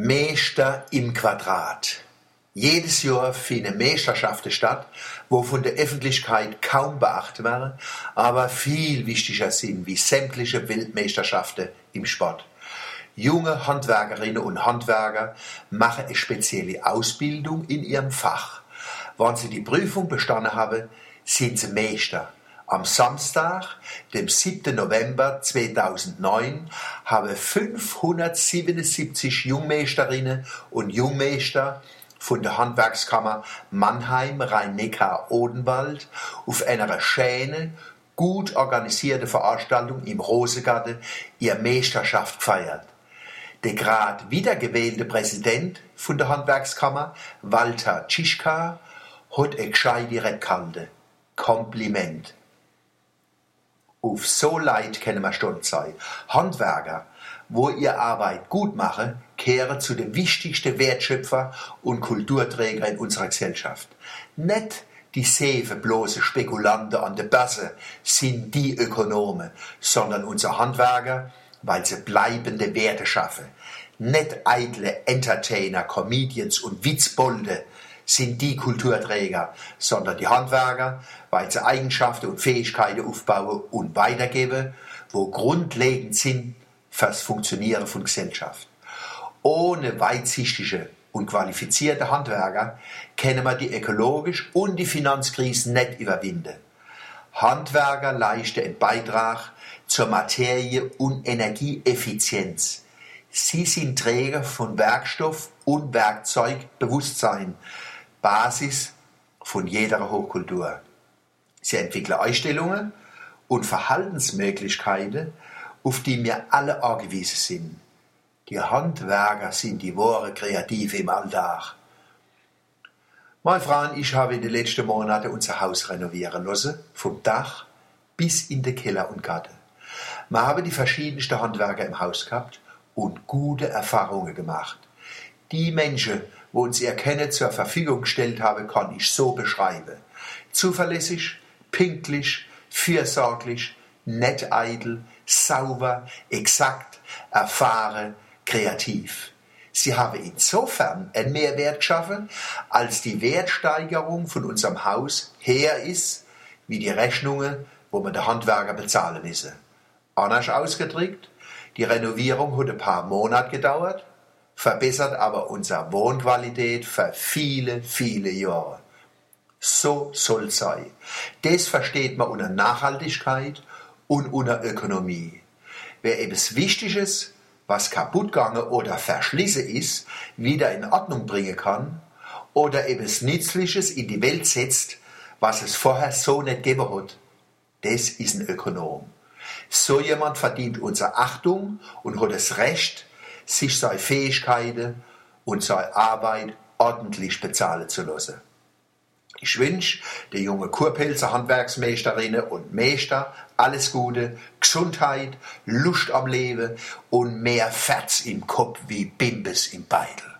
Meister im Quadrat. Jedes Jahr finden Meisterschaften statt, wo von der Öffentlichkeit kaum beachtet werden, aber viel wichtiger sind wie sämtliche Weltmeisterschaften im Sport. Junge Handwerkerinnen und Handwerker machen eine spezielle Ausbildung in ihrem Fach. Wenn sie die Prüfung bestanden haben, sind sie Meister. Am Samstag, dem 7. November 2009, haben 577 Jungmeisterinnen und Jungmeister von der Handwerkskammer Mannheim, Rhein-Neckar-Odenwald auf einer schönen, gut organisierten Veranstaltung im Rosegarten ihre Meisterschaft gefeiert. Der gerade wiedergewählte Präsident von der Handwerkskammer, Walter Tschischka, hat ein gescheite Rede Kompliment. Auf so Leid können wir stolz sein. Handwerker, wo ihr Arbeit gut machen, kehren zu den wichtigsten Wertschöpfer und Kulturträger in unserer Gesellschaft. Nicht die sefe bloße Spekulanten an der Börse sind die Ökonomen, sondern unsere Handwerker, weil sie bleibende Werte schaffen. Nicht eitle Entertainer, Comedians und Witzbolde, sind die Kulturträger, sondern die Handwerker, weil sie Eigenschaften und Fähigkeiten aufbauen und weitergeben, wo grundlegend sind fürs Funktionieren von Gesellschaft. Ohne weitsichtige und qualifizierte Handwerker können wir die ökologische und die Finanzkrise nicht überwinden. Handwerker leisten einen Beitrag zur Materie- und Energieeffizienz. Sie sind Träger von Werkstoff und Werkzeugbewusstsein, Basis von jeder Hochkultur. Sie entwickeln Einstellungen und Verhaltensmöglichkeiten, auf die wir alle angewiesen sind. Die Handwerker sind die wahre Kreative im Alltag. Meine Frau und ich haben in den letzten Monaten unser Haus renovieren lassen, vom Dach bis in den Keller und Garten. Wir haben die verschiedensten Handwerker im Haus gehabt und gute Erfahrungen gemacht. Die Menschen, wo uns ihr Kennen zur Verfügung gestellt habe, kann ich so beschreiben. Zuverlässig, pünktlich, fürsorglich, nett eitel, sauber, exakt, erfahren, kreativ. Sie haben insofern einen Mehrwert geschaffen, als die Wertsteigerung von unserem Haus her ist, wie die Rechnungen, wo man der Handwerker bezahlen müsse. Anders ausgedrückt, die Renovierung hat ein paar Monate gedauert, verbessert aber unsere Wohnqualität für viele, viele Jahre. So soll sein. Das versteht man unter Nachhaltigkeit und unter Ökonomie. Wer etwas Wichtiges, was kaputt gegangen oder verschlissen ist, wieder in Ordnung bringen kann oder etwas Nützliches in die Welt setzt, was es vorher so nicht gegeben hat, das ist ein Ökonom. So jemand verdient unsere Achtung und hat das Recht, sich seine Fähigkeiten und seine Arbeit ordentlich bezahlen zu lassen. Ich wünsche der junge Kurpelzer Handwerksmeisterinnen und Meister alles Gute, Gesundheit, Lust am Leben und mehr Fetz im Kopf wie Bimbes im Beitel.